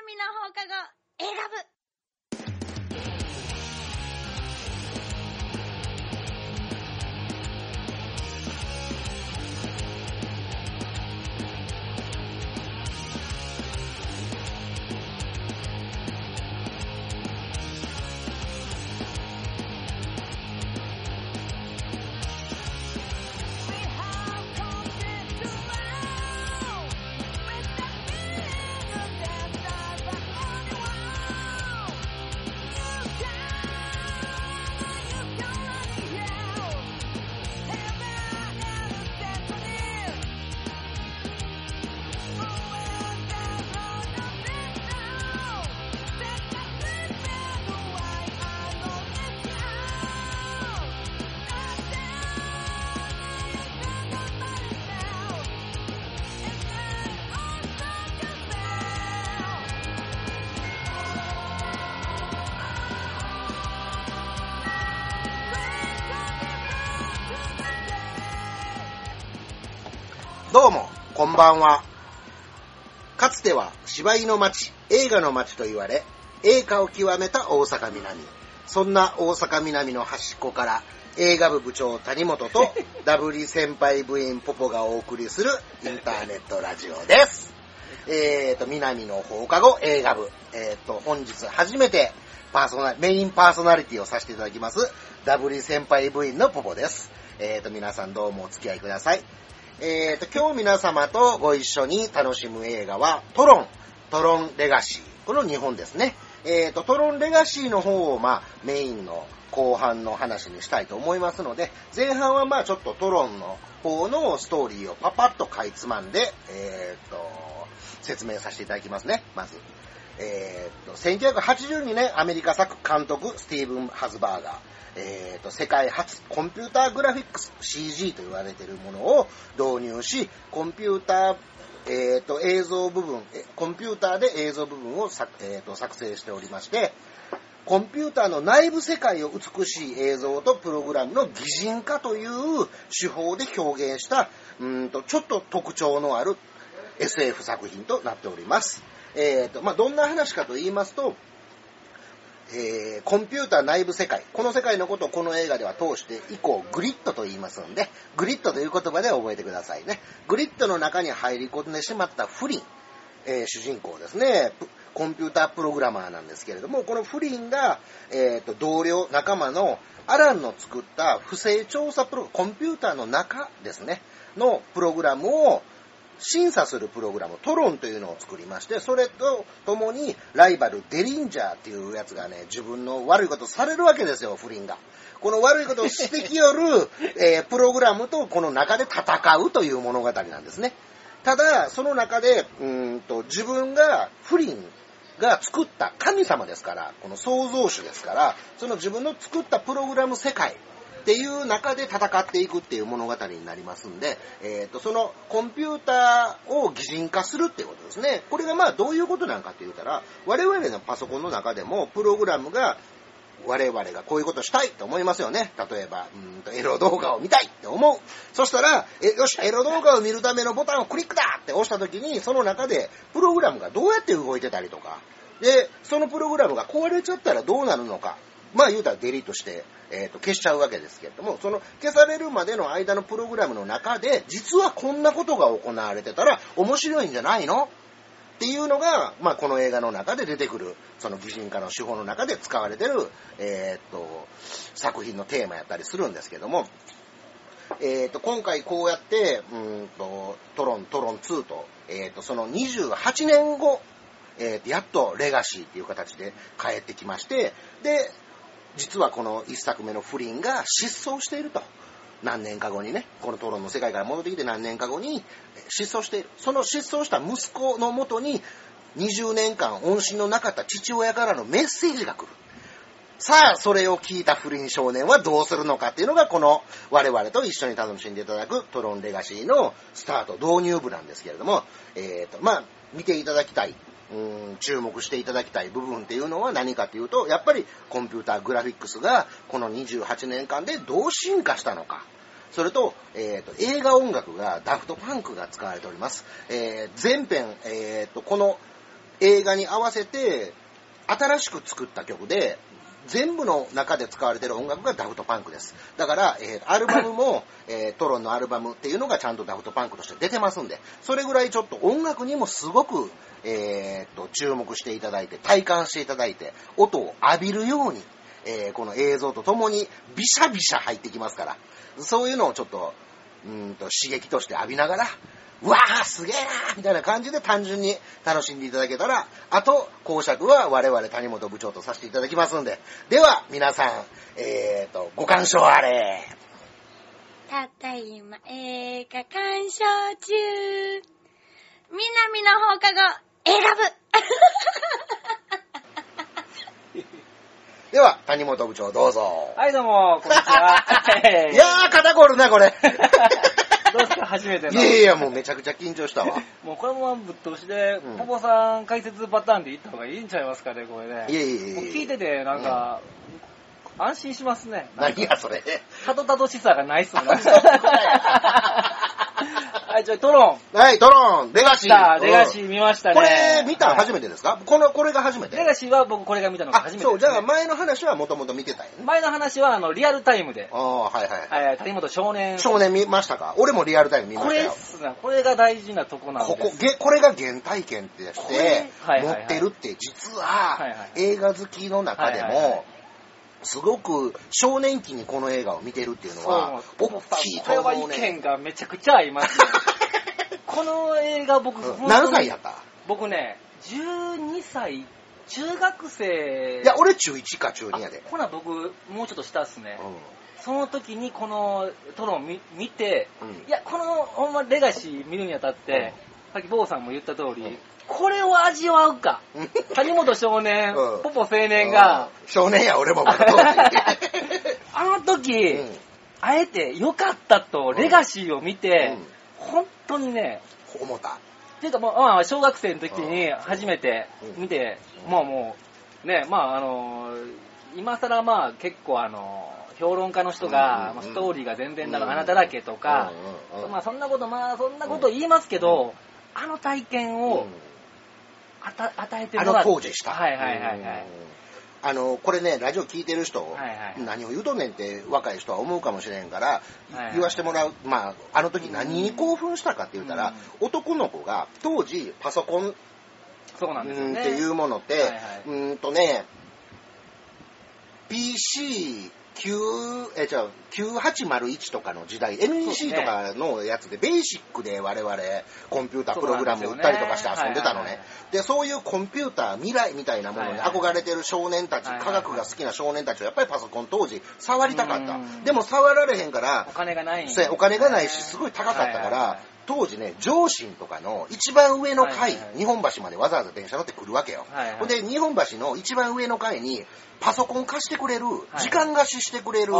南の放課後選ぶ。こんばんは。かつては芝居の街、映画の街と言われ、映画を極めた大阪南。そんな大阪南の端っこから、映画部部長谷本と ダブリ先輩部員ポポがお送りするインターネットラジオです。えーと、南の放課後映画部。えーと、本日初めてパーソナ、メインパーソナリティをさせていただきます、ダブリ先輩部員のポポです。えーと、皆さんどうもお付き合いください。えーと、今日皆様とご一緒に楽しむ映画は、トロン、トロンレガシー。この日本ですね。えーと、トロンレガシーの方を、まあ、メインの後半の話にしたいと思いますので、前半はまあちょっとトロンの方のストーリーをパパッとかいつまんで、えーと、説明させていただきますね、まず。えーと、1982年アメリカ作監督スティーブン・ハズバーガー。えーと、世界初コンピューターグラフィックス CG と言われているものを導入し、コンピューター、えーと、映像部分、コンピューターで映像部分を作,、えーと作成しておりまして、コンピューターの内部世界を美しい映像とプログラムの擬人化という手法で表現した、うんと、ちょっと特徴のある SF 作品となっております。えーと、まあ、どんな話かと言いますと、えーコンピューター内部世界。この世界のことをこの映画では通して以降グリッドと言いますので、グリッドという言葉で覚えてくださいね。グリッドの中に入り込んでしまったフリン、えー主人公ですね。コンピュータープログラマーなんですけれども、このフリンが、えーと同僚、仲間のアランの作った不正調査プロ、コンピューターの中ですね、のプログラムを審査するプログラム、トロンというのを作りまして、それと共にライバル、デリンジャーっていうやつがね、自分の悪いことされるわけですよ、フリンが。この悪いことをしてきよる、えープログラムとこの中で戦うという物語なんですね。ただ、その中で、うーんと、自分が、フリンが作った神様ですから、この創造主ですから、その自分の作ったプログラム世界っていう中で戦っていくっていう物語になりますんで、えっ、と、そのコンピューターを擬人化するっていうことですね。これがまあどういうことなんかって言ったら、我々のパソコンの中でもプログラムが我々がこういうことしたいと思いますよね。例えば、うんとエロ動画を見たいって思う。そしたら、え、よし、エロ動画を見るためのボタンをクリックだって押した時に、その中でプログラムがどうやって動いてたりとか、で、そのプログラムが壊れちゃったらどうなるのか。まあ言うたらデリートして、えーと消しちゃうわけですけれども、その消されるまでの間のプログラムの中で、実はこんなことが行われてたら面白いんじゃないの？っていうのが、まあ、この映画の中で出てくる、その擬人化の手法の中で使われてる、えーっと、作品のテーマやったりするんですけども、えーっと、今回こうやって、うーんと、トロン、トロン2と、えっと、その28年後、えーっと、やっとレガシーっていう形で帰ってきまして、で、実はこの一作目のフリンが失踪していると。何年か後にね、このトロンの世界から戻ってきて何年か後に失踪している。その失踪した息子のもとに20年間音信のなかった父親からのメッセージが来る。さあ、それを聞いた不倫少年はどうするのかっていうのが、この我々と一緒に楽しんでいただくトロンレガシーのスタート、導入部なんですけれども、えっ、と、まあ、見ていただきたい、うん注目していただきたい部分っていうのは何かというと、やっぱりコンピューターグラフィックスがこの28年間でどう進化したのか。それと、えっ、と、映画音楽がダフトパンクが使われております。えー前編、えっ、と、この映画に合わせて、新しく作った曲で、全部の中で使われてる音楽がダフトパンクです。だから、えーアルバムも、えートロンのアルバムっていうのがちゃんとダフトパンクとして出てますんで、それぐらいちょっと音楽にもすごく、えーっと、注目していただいて、体感していただいて、音を浴びるように、えーこの映像とともにビシャビシャ入ってきますから、そういうのをちょっと、うーんと刺激として浴びながら、うわーすげえなーみたいな感じで単純に楽しんでいただけたら、あと、公爵は我々谷本部長とさせていただきますんで。では、皆さん、えーと、ご鑑賞あれ。ただいま映画鑑賞中。南の放課後選ぶでは、谷本部長どうぞ。はい、どうも、こんにちは。いやー、肩こるな、これ。どうですか、初めていの。やいや、もうめちゃくちゃ緊張したわ。もうこれもぶっ通しでうん、ポポさん解説パターンでいった方がいいんちゃいますかね、これね。いやいやいやもう聞いてて、なんか、安心しますね。何や、それ。たどたどしさがないっすもんね。はい、じゃあトロン。はい、トロン、レガシー。レガシー。ー見ましたね。これ、見たはい初めてですか？この、これが初めてレガシーは僕これが見たのがあ、初めてね。そう、じゃあ前の話はもともと見てたんやね。前の話は、あの、リアルタイムで、ああ、はいはいはい。えー谷本少年。少年見ましたか？俺もリアルタイム見まこしたよ。れっすな、これが大事なとこなんです。ここ、げこれが原体験ってしこてれ、はいはいはい持ってるって実はいははい、映画好きの中ではいはいはいも、すごく少年期にこの映画を見てるっていうのは、大きいことれは意思うね。見がめちゃくちゃ合いますね。この映画僕、うん何歳やった？僕ね、12歳、中学生。いや、俺中1か中2やであ。ほな僕、もうちょっと下っすね。うその時にこのトロン見見て、ん。いや、このほんまレガシー見るにあたって、さっき坊さんも言った通り、うん。これを味わうか。うん。谷本少年、うん。ポポ青年が、うん、少年や、俺もまだ。当 時あの時、うん。あえて良かったと、レガシーを見て、うん。本当にね、思った。っていうか、まあまあ、小学生の時に初めてうん。見て、うんまあもう、ね、まああのー今更まあ結構あのー評論家の人が、うんまあストーリーが全然だうん。穴だらけとか、うんうんうん。まあそんなこと、まあそんなこと言いますけど、あの体験をあた与えてあのもらって。当時した。はいはいはいはい。うんあの、これね、ラジオ聞いてる人、はいはい何を言うとんねんって若い人は思うかもしれんから、はいはい言わしてもらう、まあ、あの時何に興奮したかって言ったら、男の子が当時パソコンそうなんですよね。うんっていうものって、はいはいうーんとね、PC9、え、じゃ9801とかの時代、NEC とかのやつで、ベーシックで我々、コンピュータープログラム売ったりとかして遊んでたのね。でそういうコンピューター、未来みたいなものに憧れてる少年たち、科学が好きな少年たちはやっぱりパソコン当時触りたかった。うん。でも触られへんからお、金がない。お金がないし、すごい高かったから当時ね、上信とかの一番上の階、日本橋までわざわざ電車乗って来るわけよ。ほんで、日本橋の一番上の階に、パソコン貸してくれる、い時間貸ししてくれる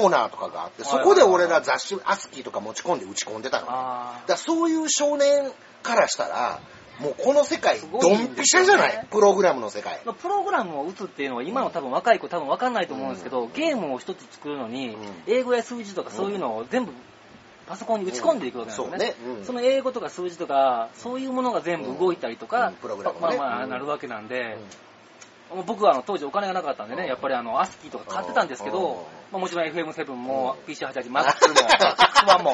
なるほどね。ーナーとかがあって、はいそこで俺ら雑誌、アスキーとか持ち込んで打ち込んでたのね。だかあらそういう少年からしたら、もうこの世界、ドンピシャじゃない？プログラムの世界。あプログラムを打つっていうのは今の多分若い子多分分かんないと思うんですけど、うん。ゲームを一つ作るのに、うん。英語や数字とかそういうのを全部パソコンに打ち込んでいくわけなんですよね。うんそうね。うん。その英語とか数字とか、そういうものが全部動いたりとか、うん。プログラムがね。まあまあうん。なるわけなんで、僕はあの当時お金がなかったんでね、やっぱりあの、アスキーとか買ってたんですけうん。ど、まあ、もちろん FM7 もうん。PC88、マックスも、X1 も、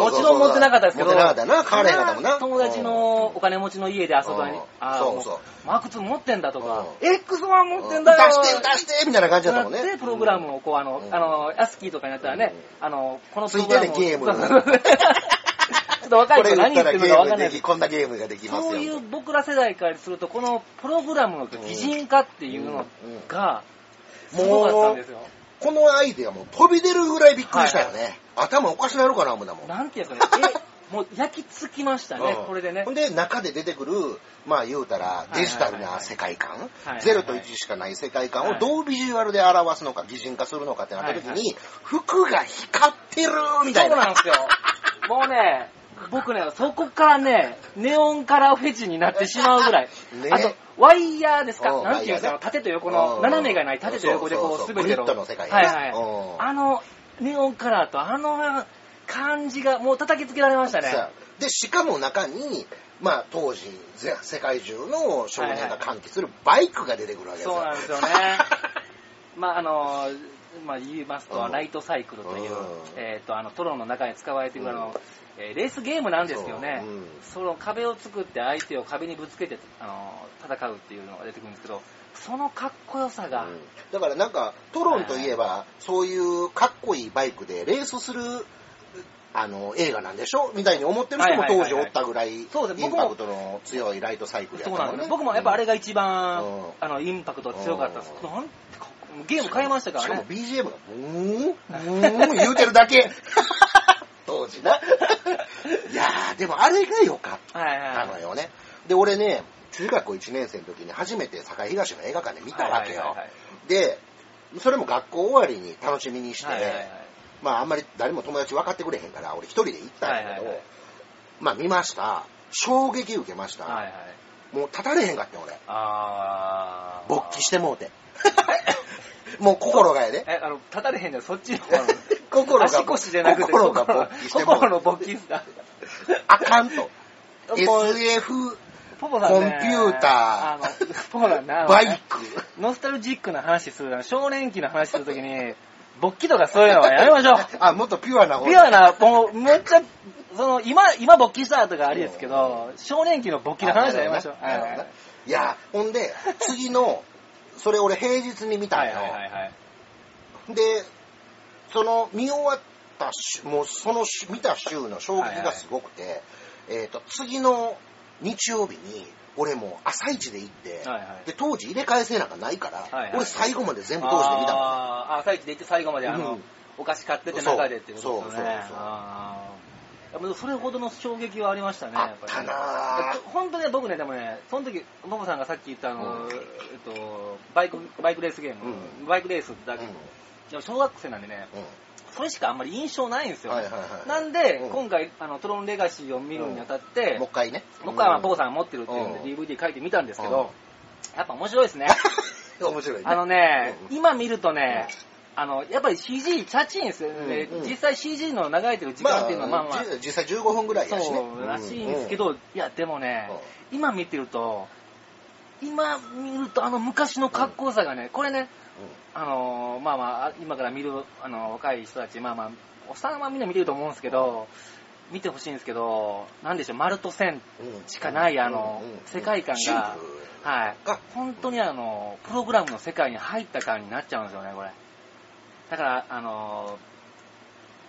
もちろん持ってなかったですけど、持ってなかったな買われへんかったもんな友達のお金持ちの家で遊ぶにうん、あーそうそう。もマーク2持ってんだとか、う X1 持ってんだよ打たして、打たしてみたいな感じだったもんね。で、プログラムをこう、あの、うん。あの、アスキーとかになったらね、うん。あの、このついプログラムをてねゲームと若いこれ人何言ってるのか分かんないームでき、こんなゲームができますよ。そういう僕ら世代からすると、このプログラムの擬人化っていうのが、すごかったんですよ。このアイデアも飛び出るぐらいびっくりしたよね。頭おかしなるかな、思うだもん。なんていうかね、え、もう焼き付きましたねうん、これでねほん。で、中で出てくる、まあ言うたら、いデジタルな世界観はいはいは、い0と1しかない世界観をはいどうビジュアルで表すのか、擬人化するのかってなった時はいに、服が光ってるみたいな。そうなんですよ。もうね、僕ね、そこからね、ネオンカラーフェチになってしまうぐらい。ね。あと、ワイヤーですか。うん。なんていうんですか。ワイヤーね。縦と横の、うん。斜めがない縦と横でこう、そうそうそべての。グリッドの世界はいはい。うん。あの、ネオンカラーとあの感じが、もう叩きつけられましたね。で、しかも中に、まあ当時、ぜ世界中の少年が歓喜するバイクが出てくるわけですよ。そうなんですよね。まああの、まあ言いますと、うん。ライトサイクルという、うん。えっ、と、あの、トロンの中に使われているあの、えーレースゲームなんですよね。その壁を作って相手を壁にぶつけて、あの、戦うっていうのが出てくるんですけど、そのかっこよさが、うんだからなんか、トロンといえば、そういうかっこいいバイクでレースする、あの、映画なんでしょ？みたいに思ってる人も当時おったぐらい、そうですインパクトの強いライトサイクルやったもんね。そうなんですね。僕もやっぱあれが一番、うんあの、インパクト強かったですう。なんてかゲーム変えましたかしからもね。BGM がブーン、ブーン言うてるだけ。当時な。いやー、でもあれが良かったのよね。で、俺ね、中学校1年生の時に初めて堺東の映画館で見たわけよ。で、それも学校終わりに楽しみにして、まああんまり誰も友達分かってくれへんから、俺一人で行ったんやけど、まあ見ました。衝撃受けました。はいはい。もう立たれへんかったよ俺。あー。勃起してもうて。もう心がやで。え、あの、立たれへんのそっちの方の？心が足腰じゃなくて、心が勃起してもう心の勃起だ。あかんと。ポ SF、ポポさんねコンピューターあの、ポポさんねあのバイク。ノスタルジックな話する、少年期の話するときに、勃起とかそういうのはやめましょう。あ、もっとピュアな方ピュアな、もう、めっちゃ、その、今、今勃起したとかありですけど、少年期の勃起の話はやめましょう。なるほどないや、ほんで、次の、それ俺平日に見たんよ。はいはいはいはい。で、その見終わった週、もうその週見た週の衝撃がすごくて、えっ、と、次の日曜日に、俺もう朝一で行って、はいはい。で、当時入れ替え制なんかないから、はいはい。俺最後まで全部当時で見た。もん。あーあ、朝一で行って最後まであの、うん。お菓子買ってて中でってことですよね。そうそうそうあー。やっぱそれほどの衝撃はありましたね、あやっぱり。本当ね、僕ね、でもね、その時、ボボさんがさっき言ったあの、うん。えっと、バイク、バイクレースゲーム、うん。バイクレースだけ、うん。でも小学生なんでね、うん。それしかあんまり印象ないんですよ。はいはいはいなんで、うん。今回、あの、トロンレガシーを見るにあたって、もう一回ね。僕はまあボボさんが持ってるっていうんで、うん。DVD 書いてみたんですけうん。ど、やっぱ面白いですね。面白いね。あのね、うん。今見るとね、あの、やっぱり CG チャチいんですよね。でうんうん。実際 CG の流れてる時間っていうのはまあまあ、じ実際15分ぐらいやしね。そうらしいんですけど、いや、でもね、今見てると、今見るとあの昔のかっこよさがね、これね、あのーまあまあ、今から見る、あの、若い人たち、まあまあ、おっさんはみんな見てると思うんですけど、見てほしいんですけど、なんでしょう、丸と線うんしかない、あのうん。うん、世界観が。プ、はい。あ。本当にあの、プログラムの世界に入った感になっちゃうんですよね、これ。だから、あの、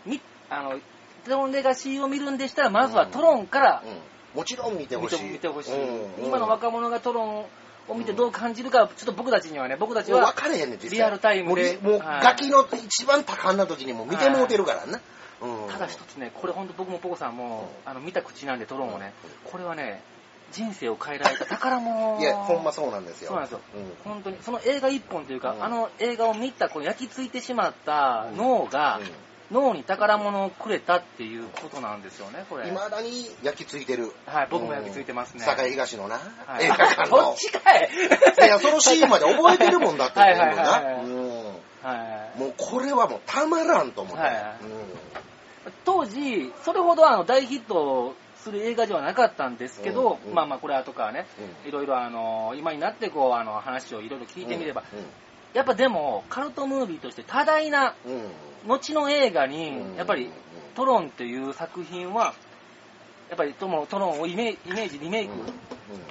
み、あの、トロンレガシーを見るんでしたら、まずはトロンからうん。もちろん見てほ見してい。見てほしい、うん。今の若者がトロンを見てどう感じるか、ちょっと僕たちにはね、僕たちは分かれへんねリアルタイムでもうガキの一番多感な時にもう見てもうてるからな。うん。ただ一つね、これ本当僕もポコさんも、あの見た口なんでトロンをね、これはね、人生を変えられた宝物。いや、ほんまそうなんですよ。そうなんですようん本当に、その映画一本というか、うんあの映画を見た、この焼き付いてしまった脳が、うん脳に宝物をくれたっていうことなんですよね、これ。未だに焼き付いてる。はい、僕も焼き付いてますね。堺東のな、はい映画館そのっ。ちかいいや、そのシーンまで覚えてるもんだって、はいはいはいはいなうんはい。もうこれはもうたまらんと思って。はい当時、それほどあの大ヒットする映画ではなかったんですけど、まあまあこれ後からね、うん。いろいろあの、今になってこう、あの話をいろいろ聞いてみれば、うんやっぱでも、カルトムービーとして多大な、後の映画うん。に、やっぱり、トロンっていう作品は、やっぱりトロントロンをイメイメージ、リメイク、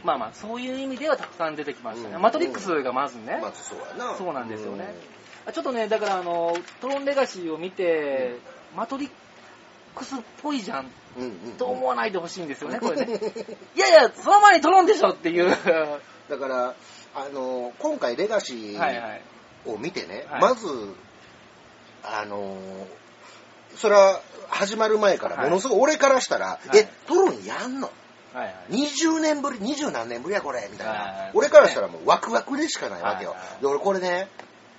まあまあ、そういう意味ではたくさん出てきましたね。うん。マトリックスがまずね。そうな。んですよね。ちょっとね、だからあの、トロンレガシーを見て、マトリックスっぽいじゃんと思わないでほしいんですよね、これね。いやいや、その前にトロンでしょっていう。だから、あの、今回レガシーはいはい。を見てね、はいまず、あの、それは始まる前から、ものすごい俺からしたら、はいえ、トロンやんの？はいはい。20年ぶり、20何年ぶりやこれ、みたいはいは。ない俺からしたらもうワクワクでしかないわけよはいはい。で、俺これね、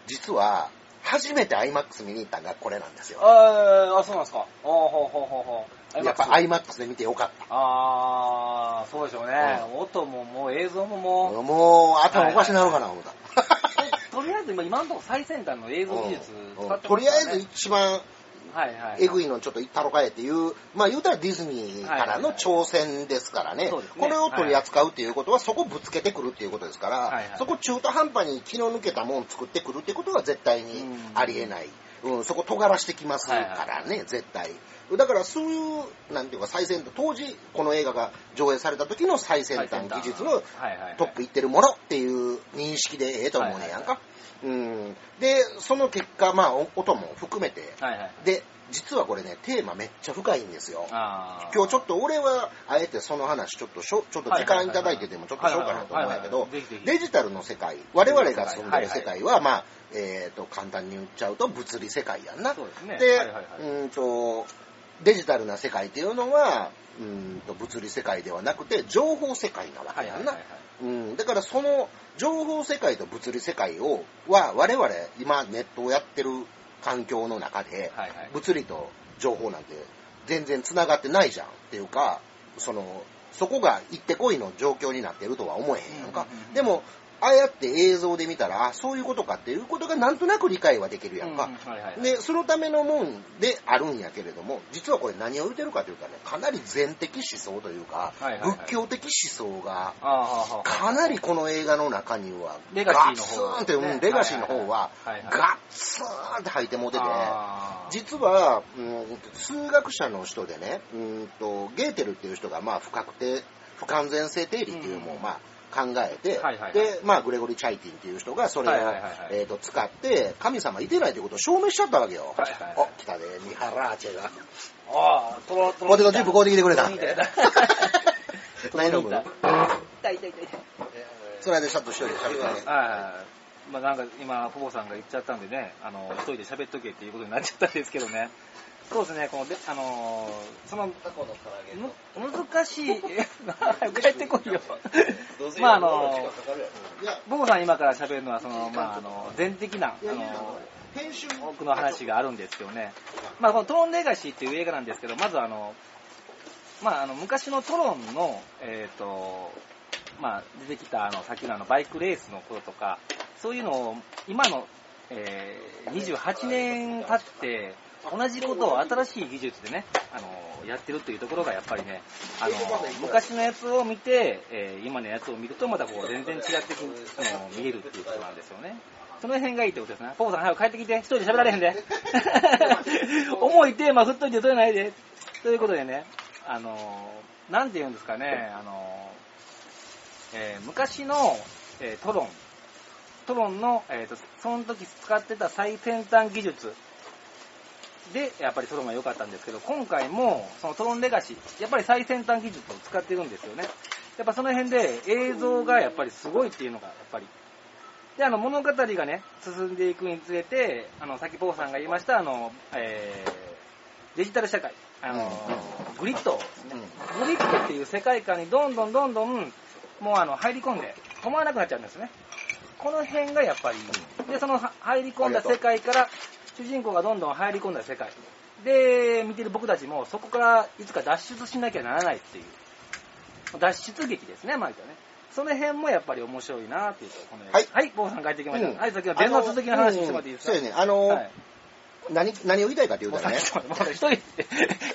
実は、初めて IMAX 見に行ったのがこれなんですよ。ああ、そうなんですか。おーほうほうほうほう。やっぱ IMAX で見てよかった。ああ、そうでしょうね。音ももう映像ももう、もう、頭おかしなるかな、思った。とりあえず今今のところ最先端の映像技術うん使ってとりあえず。一番。えぐいのちょっと行ったろかえっていう、まあ言うたらディズニーからの挑戦ですからね。これを取り扱うっていうことはそこぶつけてくるっていうことですから、そこ中途半端に気の抜けたもん作ってくるっていうことは絶対にありえない。うん、そこ尖らしてきますからね、絶対。だからそういう、なんていうか最先端、当時この映画が上映された時の最先端技術のトップいってるものっていう認識でええと思うねやんか。うん。で、その結果、まあお音も含めて、はいはい。で、実はこれね、テーマめっちゃ深いんですよ。今日ちょっと俺は、あえてその話ちょっとしょ、ちょっと時間いただいてでもちょっとしようかなと思うんやけどデジタルの世界、我々が住んでる世界は、はいまあ、えっと、簡単に言っちゃうと物理世界やんな。ですねではいはいはいうーんと、デジタルな世界っていうのは、うーんと、物理世界ではなくて、情報世界なわけやんな。うん、だからその情報世界と物理世界をは我々今ネットをやってる環境の中ではいはい。物理と情報なんて全然繋がってないじゃんっていうかそのそこが行ってこいの状況になってるとは思えへんやんか、うんうんうん。でもああやって映像で見たらあそういうことかっていうことがなんとなく理解はできるやんか、はいはいはい。でそのためのもんであるんやけれども実はこれ何を言ってるかというとねかなり禅的思想というか、はいはいはい。仏教的思想がかなりこの映画の中には、レガシーの方ガツンって、うん、レガシーの方はガツンって入ってもうてて、実は、うん、数学者の人でね、うんと、ゲーテルっていう人が、まあ、不確定、不完全性定理っていうのを、うん。まあ、考えて、はいはいはいで、まあ、グレゴリ・チャイティンっていう人がそれを、はいはいはいはいえっ、と、使って、神様いてないということを証明しちゃったわけよ。はいはいはいお、来たで、ミハラーチェが。あー、トロトロポテトチップ買うてきてくれた。何飲むトロニータ痛い痛い痛い痛いそれでシャッと一人で喋ってね。はい。まあなんか今、ポポさんが言っちゃったんでね、あの、一人で喋っとけっていうことになっちゃったんですけどね。そうですね、こので、あのーその、む難しい、え 帰ってこいよ。まああのいや、ポポさん今から喋るのは、その、まああの、全的な、あの、編集多くの話があるんですよね。まあこのトロンレガシーっていう映画なんですけど、まずあの、まああの、昔のトロンの、えっ、と、まあ出てきたあの、さっきのあの、バイクレースのこととか、そういうのを、今の、えー28年経って、同じことを新しい技術でね、あの、やってるっていうところがやっぱりね、あの、昔のやつを見て、えー今のやつを見るとまたこう全然違ってくあの見えるっていうことなんですよね。その辺がいいってことですね。ポポさん早く帰ってきて、一人で喋られへんで。重いテーマ振っといて取れないで。ということでね、あの、なんて言うんですかね、あの、えー昔の、えートロン、トロンの、えーと、その時使ってた最先端技術で、やっぱりトロンが良かったんですけど、今回も、そのトロンレガシー、やっぱり最先端技術を使ってるんですよね。やっぱその辺で映像がやっぱりすごいっていうのが、やっぱり。で、あの、物語がね、進んでいくにつれて、あの、さっきポーさんが言いました、あの、えー、デジタル社会、あの、グリッドですね。グリッドっていう世界観にどんどんどんどん、もうあの、入り込んで、止まらなくなっちゃうんですね。この辺がやっぱり、で、そのは入り込んだ世界から、主人公がどんどん入り込んだ世界。で、見てる僕たちも、そこからいつか脱出しなきゃならないっていう、脱出劇ですね、まあ言ったらね。その辺もやっぱり面白いなっていうとこのはい。はい、坊さん帰ってきました。うん。はい、先ほど弁の続きの話してもらっていいですか、そうやね。あのはい何、何を言いたいかというもうとね、さっきもう一人で、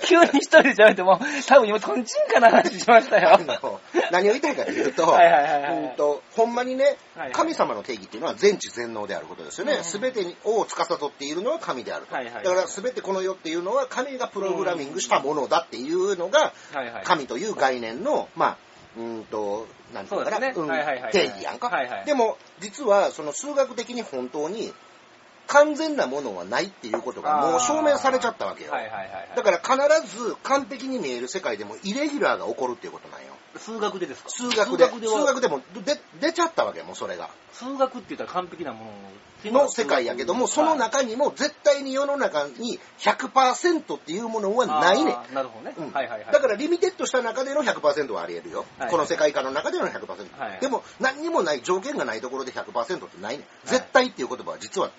急に一人で喋っても、多分今、トンチンカンな話しましたよ。何を言いたいかというと、はいはいはいはい。うんとほんまにねはいはい、神様の定義っていうのは全知全能であることですよね。うんすべてを司っているのは神であると。はいはいだからすべてこの世っていうのは神がプログラミングしたものだっていうのが、はいはい。神という概念の、まあ、うーんと、なんていうのかな、ね。うんはいはいはい。定義やんか、はいはい。でも、実は、その数学的に本当に完全なものはないっていうことがもう証明されちゃったわけよ。はいはいはいはい。だから必ず完璧に見える世界でもイレギュラーが起こるっていうことなんよ。数学でですか？数学で。数学では数学でもで出ちゃったわけよ、もうそれが。数学って言ったら完璧なものの世界やけども、その中にも絶対に世の中に100%っていうものはないねなるほどね。うんはいはいはい。だからリミテッドした中での100%はあり得るよ、はいこの世界観の中での100%、はいでも何にもない条件がないところで100%ってないねん、絶対っていう言葉は実は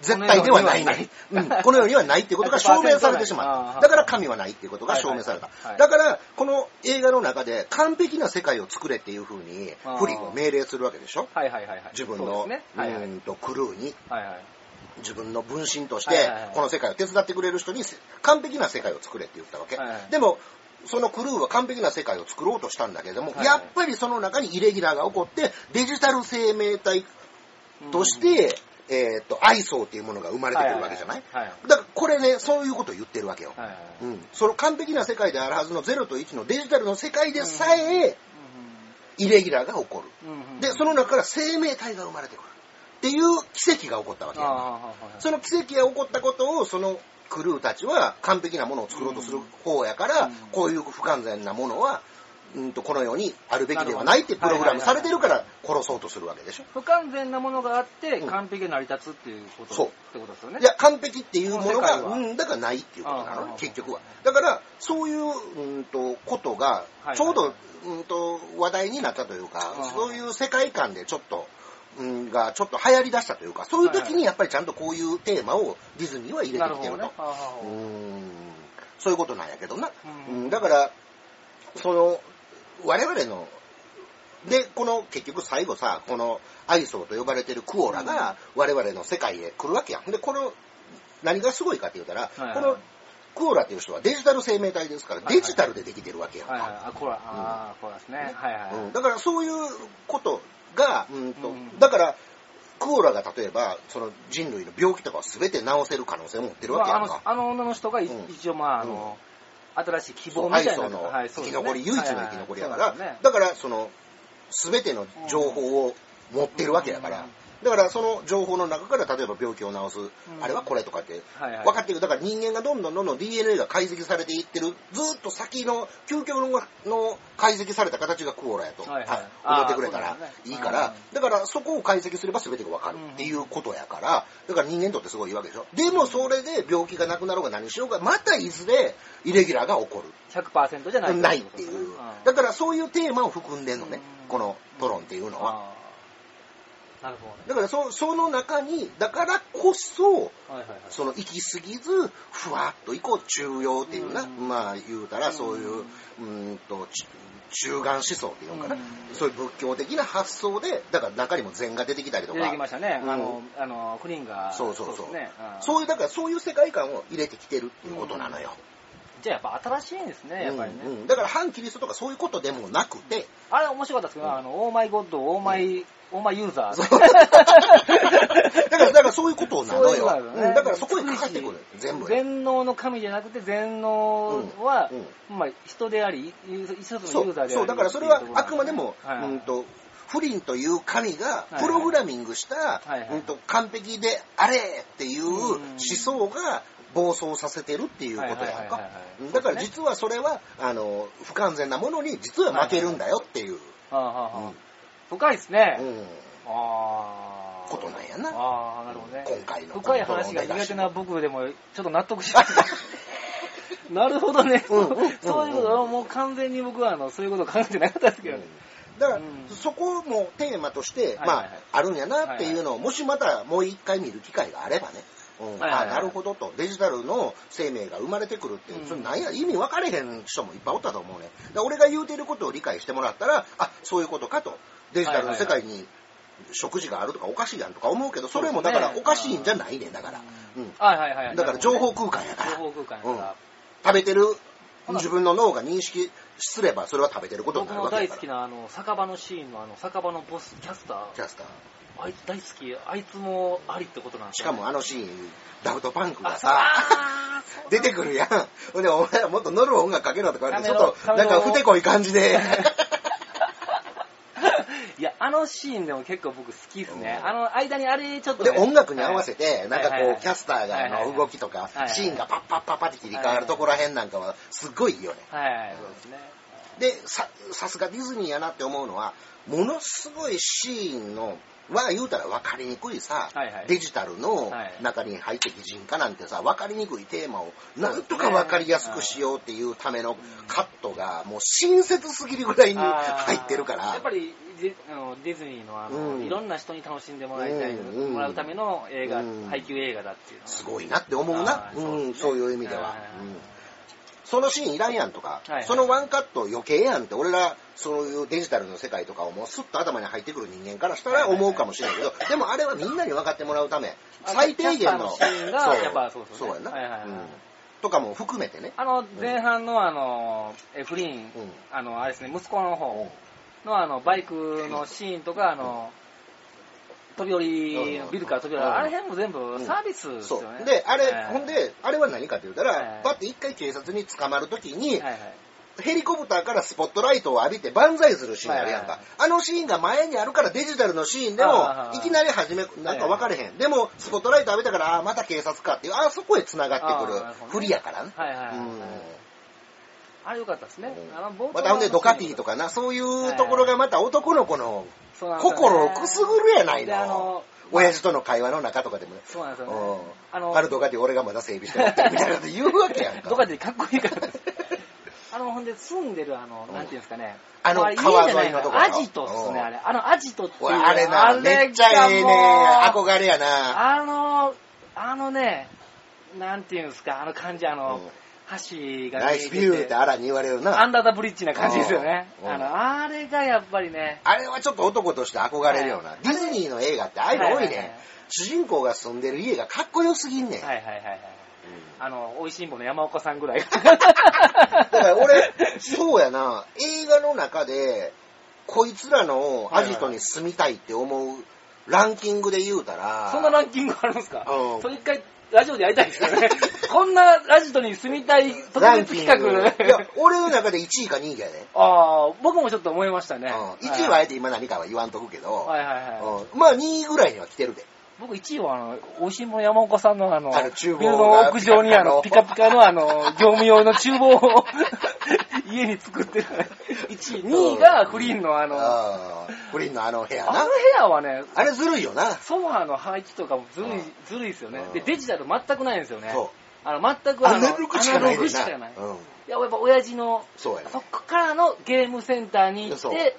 絶対ではない。うん。この世にはないっていうことが 証明されてしまった。だから神はないっていうことが証明された、だからこの映画の中で完璧な世界を作れっていうふうにフリンを命令するわけでしょ？はいはいはいはい。自分のそうんとクルーに。はいはい。自分の分身としてこの世界を手伝ってくれる人に完璧な世界を作れって言ったわけ。でも、そのクルーは完璧な世界を作ろうとしたんだけれども、はいやっぱりその中にイレギュラーが起こって、デジタル生命体として、えっ、と、アイソーっていうものが生まれてくるわけじゃない、はいはいはいだからこれね、そういうことを言ってるわけよ。はいはいうん。その完璧な世界であるはずの0と1のデジタルの世界でさえ、イレギュラーが起こる。で、その中から生命体が生まれてくる。っていう奇跡が起こったわけよ。その奇跡が起こったことを、そのクルーたちは完璧なものを作ろうとする方やから、うんこういう不完全なものは、うんとこの世にあるべきではないってプログラムされてるから殺そうとするわけでしょ。不完全なものがあってうん。完璧に成り立つっていうこと、そうってことですよね。いや、完璧っていうものが、うん、だからないっていうことなのね、結局は。だから、そういう、うんと、ことがは、いちょうど、うんと、話題になったというかそういう世界観でちょっと、うん、がちょっと流行り出したというか、そういう時にやっぱりちゃんとこういうテーマをディズニーは入れてきてると。ね。うん。そういうことなんやけどな。うん。うんだから、その、我々の、で、この結局最後さ、このアイソーと呼ばれてるクオラが我々の世界へ来るわけやん。で、この、何がすごいかって言ったら、いはいこのクオラっていう人はデジタル生命体ですから、デジタルでできてるわけやんか。はいはい。あ、これ、ああ、これですね。はいはい。うんだからそういうことが、うんとうんだから、クオラが例えば、その人類の病気とかを全て治せる可能性を持ってるわけやんか。まあ、あのあの女の人がいうん一応まああの、新しい希望みたいなそうですね。生き残り、唯一の生き残りやから、だからその、すべての情報を持ってるわけやから、だからその情報の中から例えば病気を治す、あれはこれとかって分かっていく。だから人間がどんどんどんどん DNA が解析されていってる、ずーっと先の究極のの解析された形がクオラやと、はい思ってくれたらいいから、うだからそこを解析すれば全てが分かるっていうことやから、だから人間にとってすごいいいわけでしょ。でもそれで病気がなくなろうが何しようが、またいずれイレギュラーが起こる。100%じゃないないっていう。だからそういうテーマを含んでんのね。うん、このトロンっていうのは。なるほどね。だからそその中に、だからこそ、はいはいはい。その行き過ぎず、ふわっと行こう、中庸っていうな、うん。まあ言うたらそういう、うーんと、ち中眼思想っていうのかな、うん。そういう仏教的な発想で、だから中にも禅が出てきたりとか、出てきましたね、うん。あのあのクリーンがそうそう。そうですね。ん。そういう、だからそういう世界観を入れてきてるっていうことなのよ。じゃあやっぱ新しいんですねやっぱりね、うん。うんだから反キリストとかそういうことでもなくて、あれ面白かったですけど、あのオーマイゴッドオーマイ、オーマイユーザーだから、だからそういうことなのそういうよ。ことなのね。うん。だからそこにかかってくる。全部。全能の神じゃなくて全能は、うん。まあ、人でありユー一つのそうユーザーでありそう、だからそれはあくまでってい。うんと、フリンという神がはい。プログラミングした、はいはい。うんと完璧であれっていううん。思想が暴走させてるっていうことやんはいはいはいかはいはい。うん。だから実はそれは、あの、不完全なものに実は負けるんだよっていう、はいはあはあはあ。うん深いですね、うん。ああことなんやな。ああなるほどね。今回の深い話が苦手な僕でもちょっと納得しました。なるほどね、うんうんうんそういうこともう完全に僕はあのそういうことを考えてなかったですけどね、だから、うん。そこもテーマとして、まあ、あるんやなっていうのを、もしまたもう一回見る機会があればね、うんあなるほどと、デジタルの生命が生まれてくるって、うんそれなんや、意味分かれへん人もいっぱいおったと思うね。だ俺が言うてることを理解してもらったら、あ、そういうことかと。デジタルの世界に食事があるとかおかしいやんとか思うけど、それもだからおかしいんじゃないねんだから。うんはいはいはいだから情報空間やから。情報空間やから、食べてる自分の脳が認識すれば、それは食べてることに僕なるわけやからの大好き。なあの酒場のシーンのあの酒場のボスキャスターキャスター。あいつ大好きあいつもありってことなんしかもあのシーン、ダフトパンクあがさ、出てくるやん。ほんで、お前らもっと乗る音楽かけろとか言われて、ちょっと、なんかふてこい感じで。いや、あのシーンでも結構僕好きですね。うんあの間にあれちょっと、で、ね、音楽に合わせて、なんかこう、キャスターがあの動きとかシーンがパッパッパッパって切り替わるところらへんなんかは、すっごいいいよね。はいはい、そうですね。で、さ、さすがディズニーやなって思うのは、ものすごいシーンの、は言うたら分かりにくいさ、はいはい。デジタルのはい。中に入って擬人化なんてさ、分かりにくいテーマをなんとか分かりやすくしようっていうためのカットがもう親切すぎるぐらいに入ってるから。やっぱりディズニーのあの、うん。いろんな人に楽しんでもらいたい、うんうん。もらうための映画、うん。配給映画だっていうすごいなって思うな。そそうね。いう意味では。そのシーンいらんやんとか、はいはい。そのワンカット余計やんって、俺ら、そういうデジタルの世界とかをもうスッと頭に入ってくる人間からしたら思うかもしれないけど、でもあれはみんなに分かってもらうため、あ最低限の、キャスターのシーンがやっぱそうですねそうやな、はいはいはい。うん。とかも含めてね。あの、前半のあの、エフリーン、うん。あの、あれですね、息子の方のあの、バイクのシーンとか、あの、飛び降り、ビルから飛び降り、うんあれ辺も全部サービスですそよね。う。で、あれ、はいほんで、あれは何かって言ったら、はいパッて一回警察に捕まるときに。ヘリコプターからスポットライトを浴びて万歳するシーンあるやんか。あのシーンが前にあるからデジタルのシーンでもいきなり始め、なんか分かれへん。でも、スポットライト浴びたから、あーまた警察かっていう、あーそこへ繋がってくる。不利やからね。はいはいあれ良かったですね。あの、冒頭またほんでドカティとかな、そういうところがまた男の子の心をくすぐるやないのの。親父との会話の中とかでもね。そうなんですよね。うんあのあるドカティ俺がまだ整備してやってるみたいなこと言うわけやんか。ドカティかっこいいから。あの、ほんで住んでるあの、なんていうんですかね。あのれ川沿いのとこ家じゃないアジトっすね、うんあれ。あの、アジトっていう。あれな、めっちゃええね憧れやな。あの、あのね、なんていうんですか、あの感じ、あの、うん橋がナイスビューってあらに言われるアな。ンダーザブリッジな感じですよね。うんあの、あれがやっぱりね、あれはちょっと男として憧れるような。ディズニーの映画ってああいうの多いはいはいはいね。主人公が住んでる家がかっこよすぎんねん。はいはいはいはい。あの、美味しいもの山岡さんぐらい。だから俺、そうやな、映画の中で、こいつらのアジトに住みたいって思うランキングで言うたら、そんなランキングあるんですか？うんそれ一回、ラジオでやりたいですよね。こんなラジオに住みたい特別企。画。いや、俺の中で1位か2位やで。ああ、僕もちょっと思いましたね。うん、1位はあえて今何かは言わんとくけど、はいはいはい。うんまあ2位ぐらいには来てるで。僕1位は、あの、美味しいもの山岡さんのあの、あの厨房の屋上にあの、ピカピカのあの、業務用の厨房を 家に作ってる。1位。2位がフリーンのあの、ああーフリンのあの部屋の部な。屋はね、あれずるいよな。ソファーの配置とかもずるいうん、ずるいですよねうん。で、デジタル全くないんですよね。そう。あの、全くあの、アナログしかないねんな。アナログしかない。うん。いや、やっぱ親父の、そうやね。そこからのゲームセンターに行って、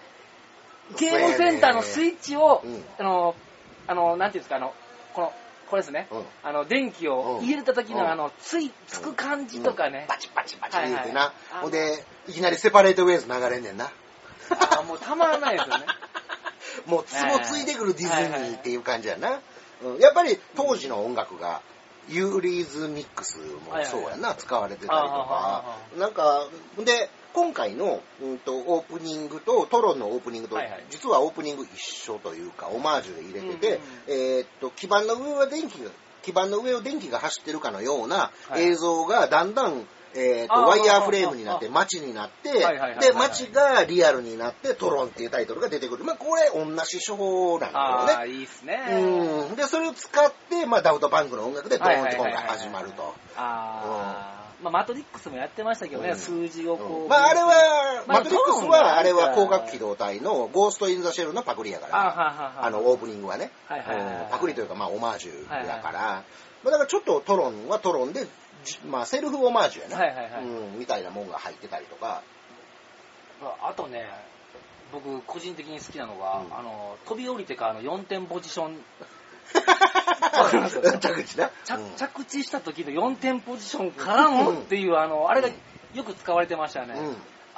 ゲームセンターのスイッチを、うんあの、あの、なんていうんですか、あの、この、これですね。うんあの、電気を入れた時うんのあの、つい、つく感じとかね。バチバチバチ言うてはいなはい。ほんで、いきなりセパレートウェイズ流れんねんな。あーもうたまらないですよね。もう、つぼついてくるディズニーっていう感じやな。うんやっぱり当時の音楽が、ユーリズミックスもそうやな、使われてたりとか。あ。なんか、で、今回の、うん、とオープニングと、トロンのオープニングと、はいはい。実はオープニング一緒というか、オマージュで入れてて、うんえーっと、基板の上は電気が、基板の上を電気が走ってるかのようなはい。映像がだんだん、えーっと、あーワイヤーフレームになって、街になってはいはいはいはい、で、街がリアルになって、トロンっていうタイトルが出てくる。まあ、これ、同じ手法なんだよねあ。あ、いいっすね。うん。で、それを使って、まあ、ダフト・パンクの音楽でドーンって今回始まると。ああ、まあ、マトリックスもやってましたけどね、うん数字をこう。まあ、あれは、まあマトリックスは、あれは攻殻機動隊の Ghost in the Shell のパクリやかあはら。ははあの、オープニングはね。はいはいはいはいうんパクリというか、まあ、オマージュやから。はまあ、だからちょっとトロンはトロンで、じまあ、セルフオマージュやな。はいはいはい。うん、みたいなもんが入ってたりとか。あとね、僕、個人的に好きなのが、うん。あの、飛び降りてからの4点ポジション、着地着地した時の4点ポジションからのっていう、あの、あれがよく使われてましたね。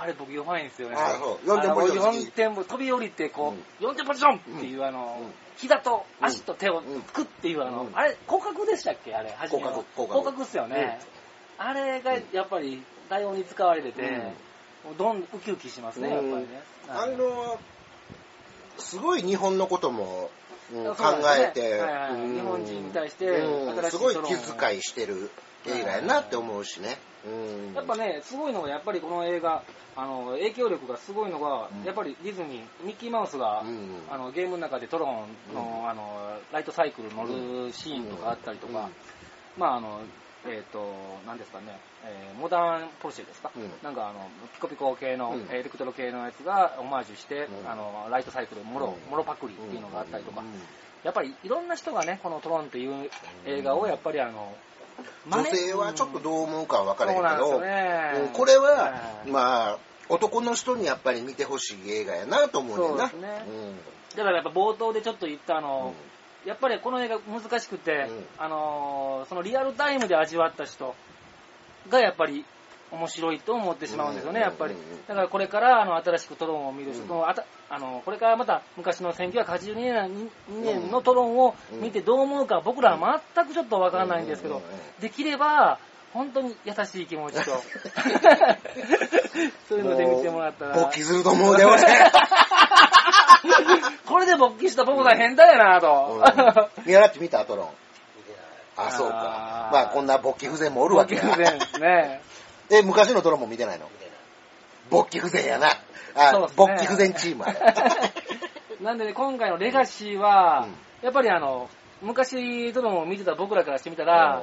うんあれ僕弱いんですよね。あそう。4点ポジション。好き4点飛び降りて、こう、4点ポジションっていう、あの、うん。膝と足と手をつくっていう、あの、うん。あれ、広角でしたっけ？あれ、初め。は広角広角。広角っすよね。あれがやっぱり対応に使われてて、どんウキウキしますね、やっぱりね。あはい。の、すごい日本のことも、考えて、はいはいうん。日本人に対してうん。新しいすごい気遣いしてる映画やなって思うしね。うん。やっぱね、すごいのが、やっぱりこの映画、あの、影響力がすごいのが、うん。やっぱりディズニー、ミッキーマウスが、うん。あの、ゲームの中でトロンの、うん。あの、ライトサイクル乗るシーンとかあったりとか、うん。まああの、えっ、と、なんですかね、えーモダンポルシェですか、うん。なんかあの、ピコピコ系の、うん。エレクトロ系のやつがオマージュして、うん。あの、ライトサイクル、もろ、うん。もろパクリっていうのがあったりとか、うん。やっぱりいろんな人がね、このトロンっていう映画をやっぱりあの、女性はちょっとどう思うかは分からへんけど、ね。うん。これは、はい。まあ、男の人にやっぱり見てほしい映画やなと思うねんな。そうですね。うん。だからやっぱ冒頭でちょっと言ったあの、やっぱりこの映画難しくて、うん。あのーそのリアルタイムで味わった人がやっぱり面白いと思ってしまうんですよね、うん。やっぱり。だからこれからあの新しくトロンを見る人、うん。あたあのこれからまた昔の1982年年のトロンを見てどう思うか僕らは全くちょっとわからないんですけどできれば本当に優しい気持ちと、そういうので見てもらったら。勃起すると思うで、俺。これで勃起した僕ら変だよなと。うん宮ラッチ見たトロン。あ、そうあか。ーまあ、こんな勃起不全もおるわけや。勃起不全ですね。え、昔のトロンも見てないの？勃起不全やな。あ、勃起不全チームあれ。なんでね、今回のレガシーは、うやっぱりあの、昔トロンを見てた僕らからしてみたら、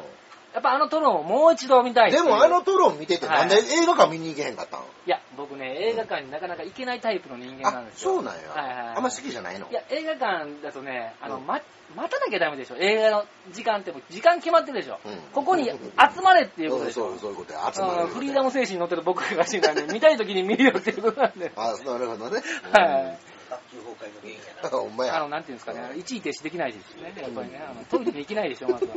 やっぱあのトロンをもう一度見たいでもあのトロン見ててはいなんで映画館見に行けへんかったん？いや、僕ね、映画館になかなか行けないタイプの人間なあん、ですよ。そうなんや。はいはいはい。あんま好きじゃないの？いや、映画館だとね、あの、うん。ま、待たなきゃダメでしょ。映画の時間ってもう時間決まってるでしょ。うん。ここに集まれっていうことでしょ。そうそういうことや。集まるあーフリーダム精神に乗ってる僕がしてたんで、見たい時に見るよっていうことなんで。あ、なるほどね。はい。学級崩壊の原因やな。あの、や。なん。ていうん。ですかね、一時停止できないですよね、やっぱりね。あのトイレで行けないでしょ、まずは。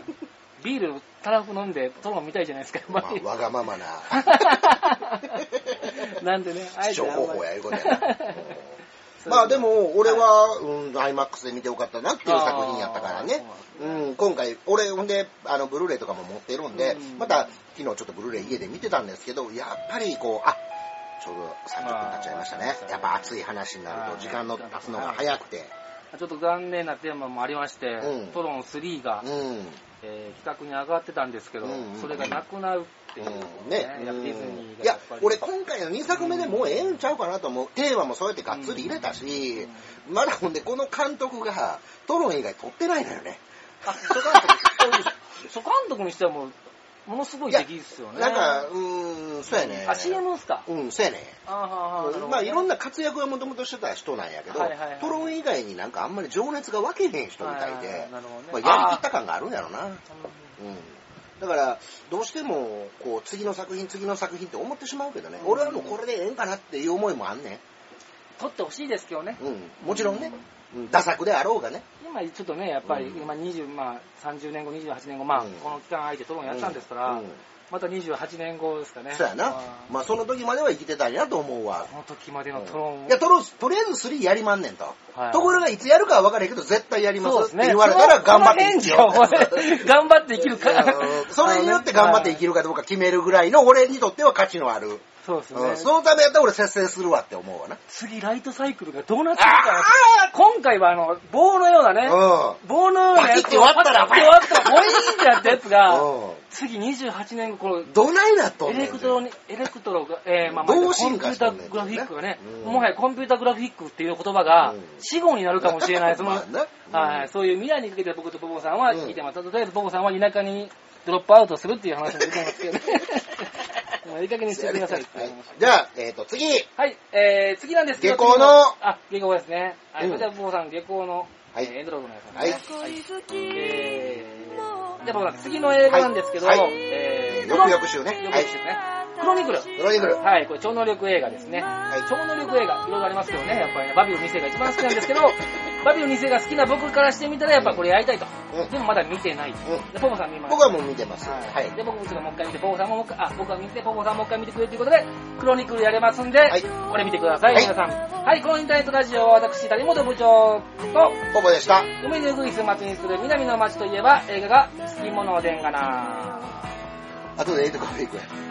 ビールたらふく飲んで、トロン見たいじゃないですか。まあわがままな。なんでね、あえ方法やいうことやな。まあでも、俺は、うん、IMAX で見てよかったなっていう作品やったからね。うん、今回、俺、ほんで、あの、ブルーレイとかも持ってるんでうん、また、昨日ちょっとブルーレイ家で見てたんですけど、やっぱりこう、あ、ちょうど30分経っちゃいましたねやっぱ熱い話になると、時間の経つのが早くて。ちょっと残念なテーマもありまして、うんトロン3が、うん。えー企画に上がってたんですけど、うんうんそれがなくなるっていう、うんね。やっぱディズニーがいや俺今回の2作目でもうええんちゃうかなと思う。テーマもそうやってがっつり入れたし、まだほんでこの監督がトロン以外撮ってないのよね。あ、初監督、初監督にしてはもう、ものすごい出来ですよね。なんか、うーん、そうやね。あ、CM ですかうん、そうやね。あはははまあいろんな。な活躍はもともとしてた人なんやけど、はいはいはいトロン以外になんかあんまり情熱が分けへん人みたいで、はいはいはいなるほどねまあ、やりきった感があるんやろな。うんうん。だから、どうしても、こう、次の作品、次の作品って思ってしまうけどね、うん俺はもうこれでええんかなっていう思いもあんね撮ってほしいですけどね。ん。うん。もちろんね、うん、打作であろうがね。今ちょっとね、やっぱり、うん今20、まあ30年後、28年後、まあ、うんこの期間空いてトロンやったんですから、うんまた28年後ですかね。そうやな。まあまあその時までは生きてたんやと思うわ。この時までのトロンをいや、とろとりあえず3やりまんねんと。はいところがいつやるかは分からへんけど、絶対やりますって。言われたら頑張って生きよ頑張って生きるか。うんそれによって頑張って生きるかどうか決めるぐらいの俺にとっては価値のある。そうですね。うんそのためやったら俺節制するわって思うわな。次、ライトサイクルがどうなってるか。今回はあの、棒のようなね、う棒のようなやつパキッて割ったらパキッて割ったら、ボイーンってやったやつが。次28年後、この、どないなっとんエレクトロに、エレクトロが、えー、まあコンピュータグラフィックがね、うんもはやコンピュータグラフィックっていう言葉がうん、死語になるかもしれない、その、まあねうんはい、そういう未来にかけて僕とボボさんは聞いてます。とりあえずボボさんは田舎にドロップアウトするっていう話も出てますけどね。もういい加減にしてくださいってはい思いましたじゃあ、えっと、次。はい、えー、次なんですけど。下校の？あ、下校ですね。はい、うんそれでは、ボボさん、下校の、はいえーエンドロールのやつね。はい。えー、じゃあ、ボボさん、次の映画なんですけど、はいはいえー、よくよくしゅうねよくよくしゅうね。クロニクル。クロニクル。はい、これ超能力映画ですね。はい超能力映画、いろいろありますけどね、やっぱりね、バビル2世が一番好きなんですけど、バビル2世が好きな僕からしてみたら、やっぱこれやりたいと。うんでもまだ見てない。うんで、ポポさん見ます。僕はもう見てます。は。はいい。で、僕もちょっともう一回見て、ポポさんももう一回、あ、僕は見て、ポポさんもう一回見てくれということで、クロニクルやれますんで、はいこれ見てください、はい皆さん。はい、このインターネットラジオは私、谷本部長と、ポポでした。海のぐいす町にする南の町といえば、映画が好き者でんがなあとでエイトカフェ行くや。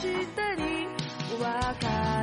したりわか